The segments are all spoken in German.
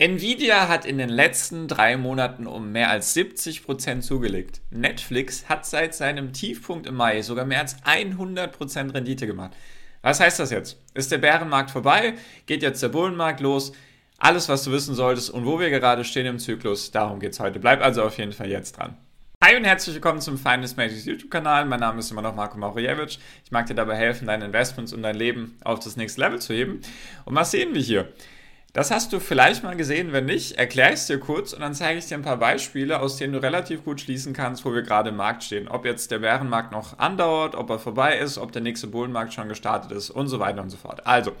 Nvidia hat in den letzten drei Monaten um mehr als 70% zugelegt. Netflix hat seit seinem Tiefpunkt im Mai sogar mehr als 100% Rendite gemacht. Was heißt das jetzt? Ist der Bärenmarkt vorbei? Geht jetzt der Bullenmarkt los? Alles, was du wissen solltest und wo wir gerade stehen im Zyklus, darum geht es heute. Bleib also auf jeden Fall jetzt dran. Hi und herzlich willkommen zum Finance Magics YouTube-Kanal. Mein Name ist immer noch Marco Mauriewicz. Ich mag dir dabei helfen, deine Investments und dein Leben auf das nächste Level zu heben. Und was sehen wir hier? Das hast du vielleicht mal gesehen, wenn nicht, erkläre ich es dir kurz und dann zeige ich dir ein paar Beispiele, aus denen du relativ gut schließen kannst, wo wir gerade im Markt stehen. Ob jetzt der Bärenmarkt noch andauert, ob er vorbei ist, ob der nächste Bullenmarkt schon gestartet ist und so weiter und so fort. Also,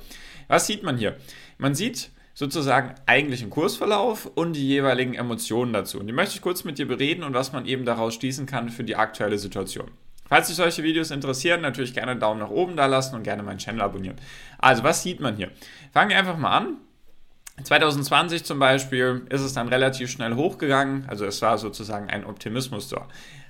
was sieht man hier? Man sieht sozusagen eigentlich einen Kursverlauf und die jeweiligen Emotionen dazu. Und die möchte ich kurz mit dir bereden und was man eben daraus schließen kann für die aktuelle Situation. Falls dich solche Videos interessieren, natürlich gerne einen Daumen nach oben da lassen und gerne meinen Channel abonnieren. Also, was sieht man hier? Fangen wir einfach mal an 2020 zum Beispiel ist es dann relativ schnell hochgegangen, also es war sozusagen ein Optimismus da.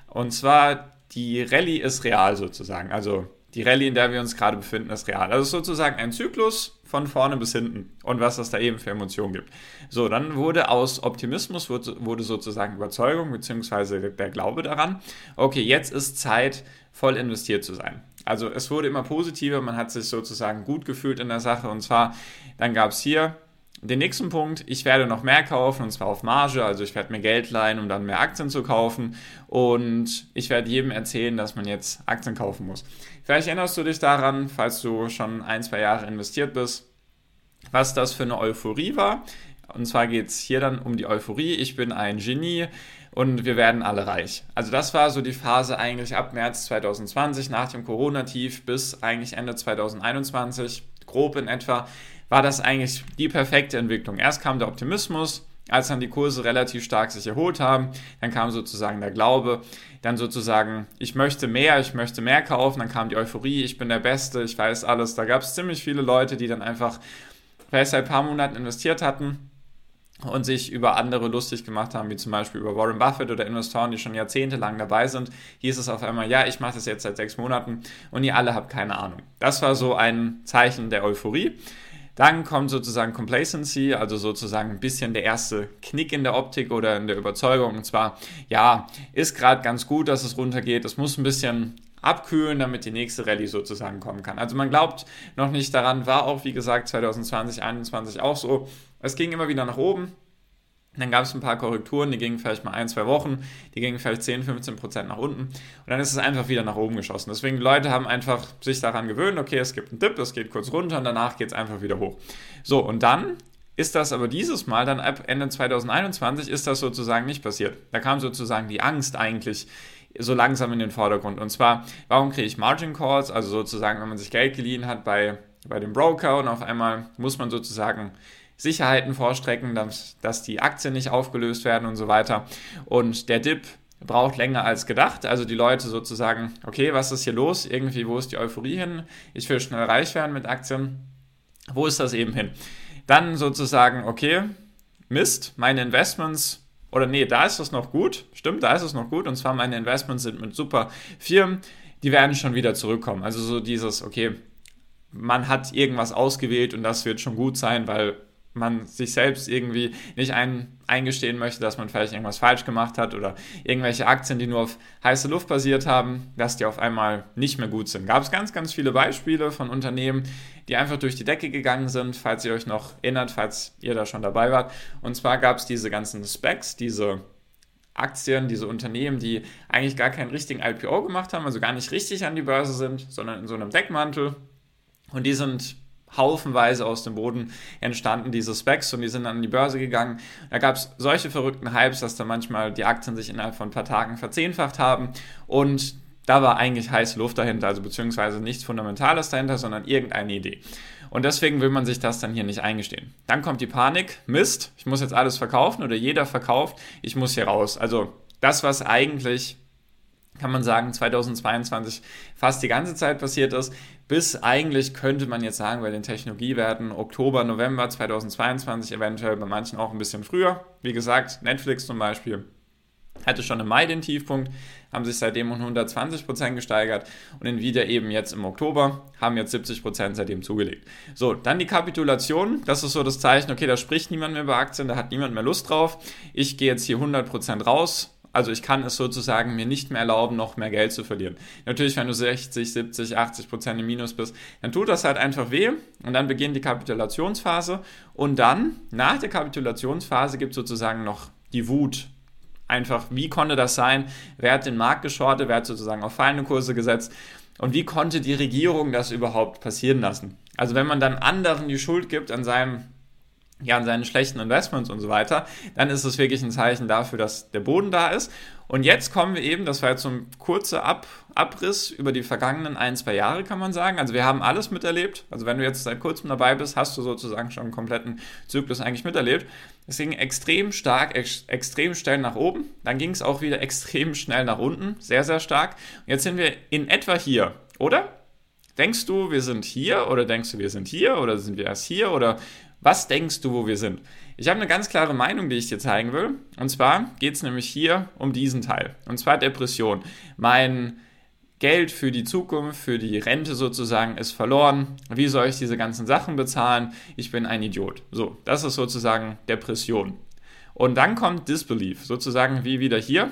Und zwar die Rallye ist real sozusagen, also die Rallye, in der wir uns gerade befinden, ist real. Also sozusagen ein Zyklus von vorne bis hinten und was es da eben für Emotionen gibt. So, dann wurde aus Optimismus wurde, sozusagen Überzeugung bzw. der Glaube daran, okay, jetzt ist Zeit, voll investiert zu sein. Also es wurde immer positiver, man hat sich sozusagen gut gefühlt in der Sache und zwar, dann gab es hier den nächsten Punkt, ich werde noch mehr kaufen und zwar auf Marge, also ich werde mir Geld leihen, um dann mehr Aktien zu kaufen und ich werde jedem erzählen, dass man jetzt Aktien kaufen muss. Vielleicht erinnerst du dich daran, falls du schon ein, zwei Jahre investiert bist, was das für eine Euphorie war. Und zwar geht es hier dann um die Euphorie, ich bin ein Genie und wir werden alle reich. Also das war so die Phase eigentlich ab März 2020 nach dem Corona-Tief bis eigentlich Ende 2021, grob in etwa war das eigentlich die perfekte Entwicklung. Erst kam der Optimismus, als dann die Kurse relativ stark sich erholt haben, dann kam sozusagen der Glaube, dann sozusagen, ich möchte mehr, ich möchte mehr kaufen, dann kam die Euphorie, ich bin der Beste, ich weiß alles. Da gab es ziemlich viele Leute, die dann einfach vielleicht seit ein paar Monaten investiert hatten und sich über andere lustig gemacht haben, wie zum Beispiel über Warren Buffett oder Investoren, die schon jahrzehntelang dabei sind, hieß es auf einmal, ja, ich mache das jetzt seit sechs Monaten und ihr alle habt keine Ahnung. Das war so ein Zeichen der Euphorie. Dann kommt sozusagen Complacency, also sozusagen ein bisschen der erste Knick in der Optik oder in der Überzeugung. Und zwar, ja, ist gerade ganz gut, dass es runtergeht. Es muss ein bisschen abkühlen, damit die nächste Rallye sozusagen kommen kann. Also man glaubt noch nicht daran, war auch wie gesagt 2020, 2021 auch so. Es ging immer wieder nach oben, dann gab es ein paar Korrekturen, die gingen vielleicht mal ein, zwei Wochen, die gingen vielleicht 10, 15 Prozent nach unten und dann ist es einfach wieder nach oben geschossen. Deswegen Leute haben einfach sich daran gewöhnt, okay, es gibt einen Dip, es geht kurz runter und danach geht es einfach wieder hoch. So, und dann ist das aber dieses Mal, dann ab Ende 2021, ist das sozusagen nicht passiert. Da kam sozusagen die Angst eigentlich so langsam in den Vordergrund. Und zwar, warum kriege ich Margin Calls? Also sozusagen, wenn man sich Geld geliehen hat bei, bei dem Broker und auf einmal muss man sozusagen Sicherheiten vorstrecken, dass, dass die Aktien nicht aufgelöst werden und so weiter. Und der Dip braucht länger als gedacht. Also die Leute sozusagen, okay, was ist hier los? Irgendwie, wo ist die Euphorie hin? Ich will schnell reich werden mit Aktien. Wo ist das eben hin? Dann sozusagen, okay, Mist, meine Investments, oder nee, da ist es noch gut. Stimmt, da ist es noch gut. Und zwar meine Investments sind mit super Firmen, die werden schon wieder zurückkommen. Also so dieses, okay, man hat irgendwas ausgewählt und das wird schon gut sein, weil man sich selbst irgendwie nicht ein, eingestehen möchte, dass man vielleicht irgendwas falsch gemacht hat oder irgendwelche Aktien, die nur auf heiße Luft basiert haben, dass die auf einmal nicht mehr gut sind. Gab es ganz, ganz viele Beispiele von Unternehmen, die einfach durch die Decke gegangen sind, falls ihr euch noch erinnert, falls ihr da schon dabei wart. Und zwar gab es diese ganzen Specs, diese Aktien, diese Unternehmen, die eigentlich gar keinen richtigen IPO gemacht haben, also gar nicht richtig an die Börse sind, sondern in so einem Deckmantel. Und die sind haufenweise aus dem Boden entstanden, diese Specs, und die sind dann an die Börse gegangen. Da gab es solche verrückten Hypes, dass da manchmal die Aktien sich innerhalb von ein paar Tagen verzehnfacht haben und da war eigentlich heiße Luft dahinter, also beziehungsweise nichts Fundamentales dahinter, sondern irgendeine Idee. Und deswegen will man sich das dann hier nicht eingestehen. Dann kommt die Panik, Mist, ich muss jetzt alles verkaufen oder jeder verkauft, ich muss hier raus. Also das, was eigentlich kann man sagen, 2022 fast die ganze Zeit passiert ist, bis eigentlich könnte man jetzt sagen, bei den Technologiewerten Oktober, November 2022, eventuell bei manchen auch ein bisschen früher. Wie gesagt, Netflix zum Beispiel hatte schon im Mai den Tiefpunkt, haben sich seitdem um 120% gesteigert und Nvidia eben jetzt im Oktober haben jetzt 70% seitdem zugelegt. So, dann die Kapitulation, das ist so das Zeichen, okay, da spricht niemand mehr über Aktien, da hat niemand mehr Lust drauf. Ich gehe jetzt hier 100% raus, also ich kann es sozusagen mir nicht mehr erlauben, noch mehr Geld zu verlieren. Natürlich, wenn du 60, 70, 80 Prozent im Minus bist, dann tut das halt einfach weh und dann beginnt die Kapitulationsphase und dann, nach der Kapitulationsphase, gibt es sozusagen noch die Wut. Einfach, wie konnte das sein? Wer hat den Markt geschortet? Wer hat sozusagen auf fallende Kurse gesetzt? Und wie konnte die Regierung das überhaupt passieren lassen? Also wenn man dann anderen die Schuld gibt an seinem ja, an seinen schlechten Investments und so weiter, dann ist es wirklich ein Zeichen dafür, dass der Boden da ist. Und jetzt kommen wir eben, das war jetzt so ein kurzer Ab Abriss über die vergangenen ein, zwei Jahre, kann man sagen. Also wir haben alles miterlebt. Also wenn du jetzt seit kurzem dabei bist, hast du sozusagen schon einen kompletten Zyklus eigentlich miterlebt. Es ging extrem stark, ex extrem schnell nach oben. Dann ging es auch wieder extrem schnell nach unten, sehr, sehr stark. Und jetzt sind wir in etwa hier, oder? Denkst du, wir sind hier oder denkst du, wir sind hier oder sind wir erst hier oder was denkst du, wo wir sind? Ich habe eine ganz klare Meinung, die ich dir zeigen will. Und zwar geht es nämlich hier um diesen Teil. Und zwar Depression. Mein Geld für die Zukunft, für die Rente sozusagen ist verloren. Wie soll ich diese ganzen Sachen bezahlen? Ich bin ein Idiot. So, das ist sozusagen Depression. Und dann kommt Disbelief, sozusagen wie wieder hier.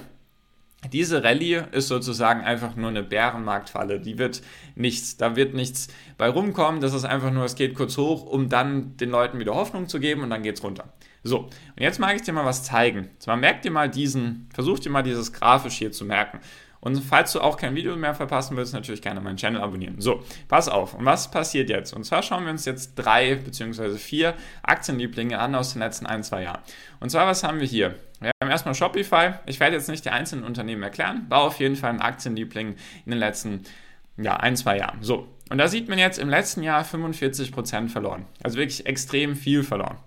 Diese Rallye ist sozusagen einfach nur eine Bärenmarktfalle. Die wird nichts, da wird nichts bei rumkommen. Das ist einfach nur, es geht kurz hoch, um dann den Leuten wieder Hoffnung zu geben und dann geht's runter. So, und jetzt mag ich dir mal was zeigen. Zwar merkt dir mal diesen, versuch dir mal dieses grafisch hier zu merken. Und falls du auch kein Video mehr verpassen willst, natürlich gerne meinen Channel abonnieren. So, pass auf. Und was passiert jetzt? Und zwar schauen wir uns jetzt drei bzw. vier Aktienlieblinge an aus den letzten ein, zwei Jahren. Und zwar, was haben wir hier? Wir haben erstmal Shopify. Ich werde jetzt nicht die einzelnen Unternehmen erklären. War auf jeden Fall ein Aktienliebling in den letzten ja, ein, zwei Jahren. So, und da sieht man jetzt im letzten Jahr 45% verloren. Also wirklich extrem viel verloren.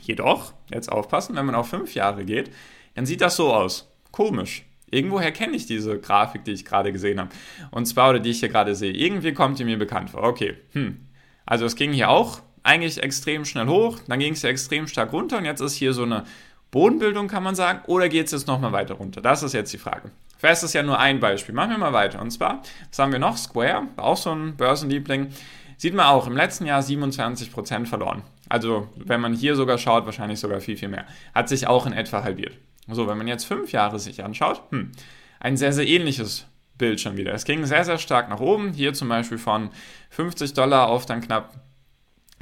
Jedoch, jetzt aufpassen, wenn man auf fünf Jahre geht, dann sieht das so aus. Komisch. Irgendwoher kenne ich diese Grafik, die ich gerade gesehen habe. Und zwar, oder die ich hier gerade sehe. Irgendwie kommt die mir bekannt vor. Okay, hm. Also es ging hier auch eigentlich extrem schnell hoch, dann ging es ja extrem stark runter und jetzt ist hier so eine Bodenbildung, kann man sagen, oder geht es jetzt nochmal weiter runter? Das ist jetzt die Frage. Fest ist ja nur ein Beispiel. Machen wir mal weiter. Und zwar, was haben wir noch? Square, auch so ein Börsenliebling. Sieht man auch, im letzten Jahr 27% verloren. Also, wenn man hier sogar schaut, wahrscheinlich sogar viel, viel mehr. Hat sich auch in etwa halbiert. So, wenn man jetzt fünf Jahre sich anschaut, hm, ein sehr, sehr ähnliches Bild schon wieder. Es ging sehr, sehr stark nach oben. Hier zum Beispiel von 50 Dollar auf dann knapp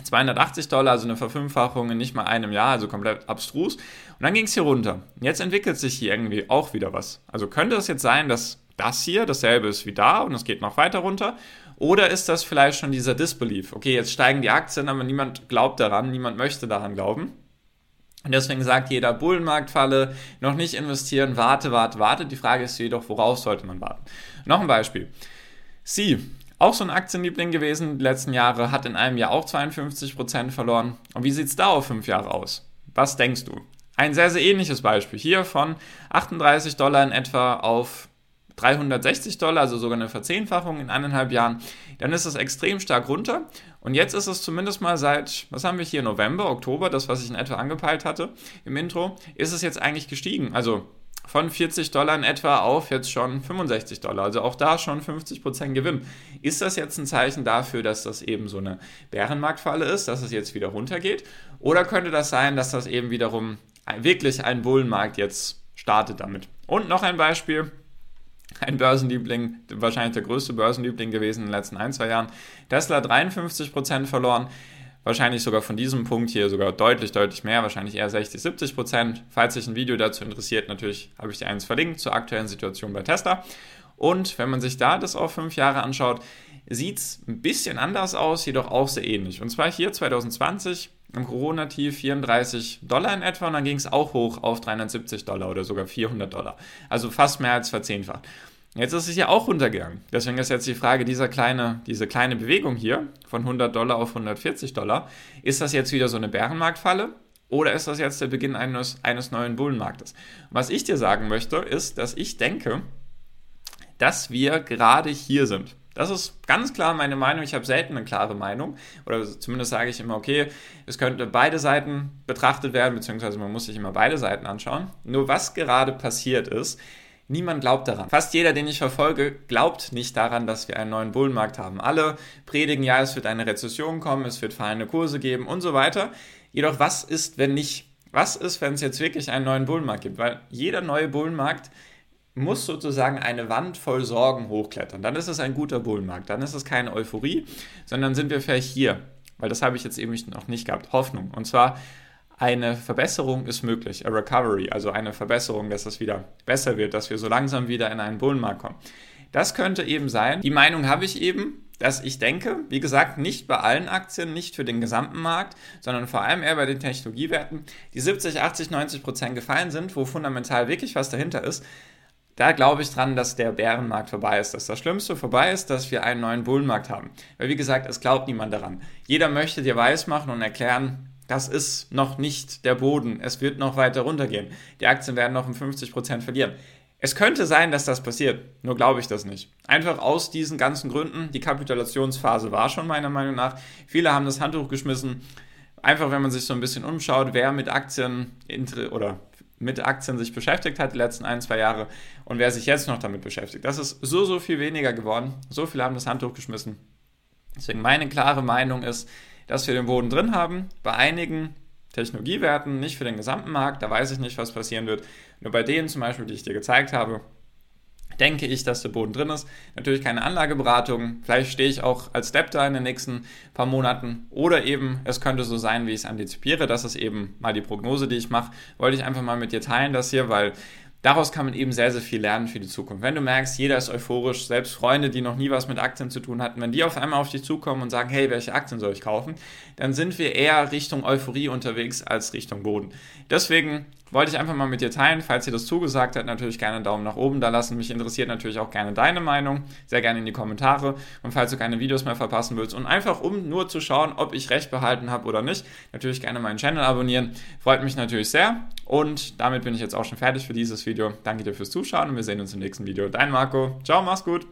280 Dollar, also eine Verfünffachung in nicht mal einem Jahr, also komplett abstrus. Und dann ging es hier runter. Jetzt entwickelt sich hier irgendwie auch wieder was. Also könnte es jetzt sein, dass das hier dasselbe ist wie da und es geht noch weiter runter? Oder ist das vielleicht schon dieser Disbelief? Okay, jetzt steigen die Aktien, aber niemand glaubt daran, niemand möchte daran glauben. Und deswegen sagt jeder Bullenmarktfalle, noch nicht investieren, warte, warte, warte. Die Frage ist jedoch, worauf sollte man warten? Noch ein Beispiel. Sie, auch so ein Aktienliebling gewesen, die letzten Jahre, hat in einem Jahr auch 52% verloren. Und wie sieht es da auf fünf Jahre aus? Was denkst du? Ein sehr, sehr ähnliches Beispiel. Hier von 38 Dollar in etwa auf 360 Dollar, also sogar eine Verzehnfachung in eineinhalb Jahren, dann ist es extrem stark runter. Und jetzt ist es zumindest mal seit, was haben wir hier, November, Oktober, das, was ich in etwa angepeilt hatte im Intro, ist es jetzt eigentlich gestiegen. Also von 40 Dollar in etwa auf jetzt schon 65 Dollar. Also auch da schon 50% Gewinn. Ist das jetzt ein Zeichen dafür, dass das eben so eine Bärenmarktfalle ist, dass es jetzt wieder runtergeht? Oder könnte das sein, dass das eben wiederum wirklich ein Bullenmarkt jetzt startet damit? Und noch ein Beispiel ein Börsenliebling, wahrscheinlich der größte Börsenliebling gewesen in den letzten ein, zwei Jahren. Tesla 53% verloren, wahrscheinlich sogar von diesem Punkt hier sogar deutlich, deutlich mehr, wahrscheinlich eher 60, 70%. Falls sich ein Video dazu interessiert, natürlich habe ich dir eins verlinkt zur aktuellen Situation bei Tesla. Und wenn man sich da das auf fünf Jahre anschaut, sieht es ein bisschen anders aus, jedoch auch sehr ähnlich. Und zwar hier 2020 im Corona-Tief 34 Dollar in etwa und dann ging es auch hoch auf 370 Dollar oder sogar 400 Dollar. Also fast mehr als verzehnfacht. Jetzt ist es ja auch runtergegangen. Deswegen ist jetzt die Frage, dieser kleine, diese kleine Bewegung hier von 100 Dollar auf 140 Dollar, ist das jetzt wieder so eine Bärenmarktfalle oder ist das jetzt der Beginn eines, eines neuen Bullenmarktes? Was ich dir sagen möchte, ist, dass ich denke, dass wir gerade hier sind Das ist ganz klar meine Meinung. Ich habe selten eine klare Meinung. Oder zumindest sage ich immer, okay, es könnte beide Seiten betrachtet werden, beziehungsweise man muss sich immer beide Seiten anschauen. Nur was gerade passiert ist, Niemand glaubt daran. Fast jeder, den ich verfolge, glaubt nicht daran, dass wir einen neuen Bullenmarkt haben. Alle predigen, ja, es wird eine Rezession kommen, es wird fallende Kurse geben und so weiter. Jedoch, was ist, wenn nicht? Was ist, wenn es jetzt wirklich einen neuen Bullenmarkt gibt? Weil jeder neue Bullenmarkt muss sozusagen eine Wand voll Sorgen hochklettern. Dann ist es ein guter Bullenmarkt. Dann ist es keine Euphorie, sondern sind wir vielleicht hier. Weil das habe ich jetzt eben noch nicht gehabt. Hoffnung. Und zwar eine Verbesserung ist möglich, a recovery, also eine Verbesserung, dass es wieder besser wird, dass wir so langsam wieder in einen Bullenmarkt kommen. Das könnte eben sein. Die Meinung habe ich eben, dass ich denke, wie gesagt, nicht bei allen Aktien, nicht für den gesamten Markt, sondern vor allem eher bei den Technologiewerten, die 70, 80, 90 Prozent gefallen sind, wo fundamental wirklich was dahinter ist. Da glaube ich dran, dass der Bärenmarkt vorbei ist, dass das Schlimmste vorbei ist, dass wir einen neuen Bullenmarkt haben. Weil wie gesagt, es glaubt niemand daran. Jeder möchte dir weismachen und erklären, das ist noch nicht der Boden. Es wird noch weiter runtergehen. Die Aktien werden noch um 50% verlieren. Es könnte sein, dass das passiert, nur glaube ich das nicht. Einfach aus diesen ganzen Gründen. Die Kapitulationsphase war schon meiner Meinung nach. Viele haben das Handtuch geschmissen. Einfach, wenn man sich so ein bisschen umschaut, wer mit Aktien oder mit Aktien sich beschäftigt hat die letzten ein, zwei Jahre und wer sich jetzt noch damit beschäftigt. Das ist so, so viel weniger geworden. So viele haben das Handtuch geschmissen. Deswegen meine klare Meinung ist, dass wir den Boden drin haben. Bei einigen Technologiewerten, nicht für den gesamten Markt, da weiß ich nicht, was passieren wird. Nur bei denen zum Beispiel, die ich dir gezeigt habe, denke ich, dass der Boden drin ist. Natürlich keine Anlageberatung. Vielleicht stehe ich auch als Step da in den nächsten paar Monaten. Oder eben, es könnte so sein, wie ich es antizipiere. Das ist eben mal die Prognose, die ich mache. Wollte ich einfach mal mit dir teilen, das hier, weil daraus kann man eben sehr, sehr viel lernen für die Zukunft. Wenn du merkst, jeder ist euphorisch, selbst Freunde, die noch nie was mit Aktien zu tun hatten, wenn die auf einmal auf dich zukommen und sagen, hey, welche Aktien soll ich kaufen, dann sind wir eher Richtung Euphorie unterwegs als Richtung Boden. Deswegen wollte ich einfach mal mit dir teilen. Falls dir das zugesagt hat, natürlich gerne einen Daumen nach oben da lassen. Mich interessiert natürlich auch gerne deine Meinung. Sehr gerne in die Kommentare. Und falls du keine Videos mehr verpassen willst und einfach um nur zu schauen, ob ich recht behalten habe oder nicht, natürlich gerne meinen Channel abonnieren. Freut mich natürlich sehr. Und damit bin ich jetzt auch schon fertig für dieses Video. Danke dir fürs Zuschauen und wir sehen uns im nächsten Video. Dein Marco. Ciao, mach's gut.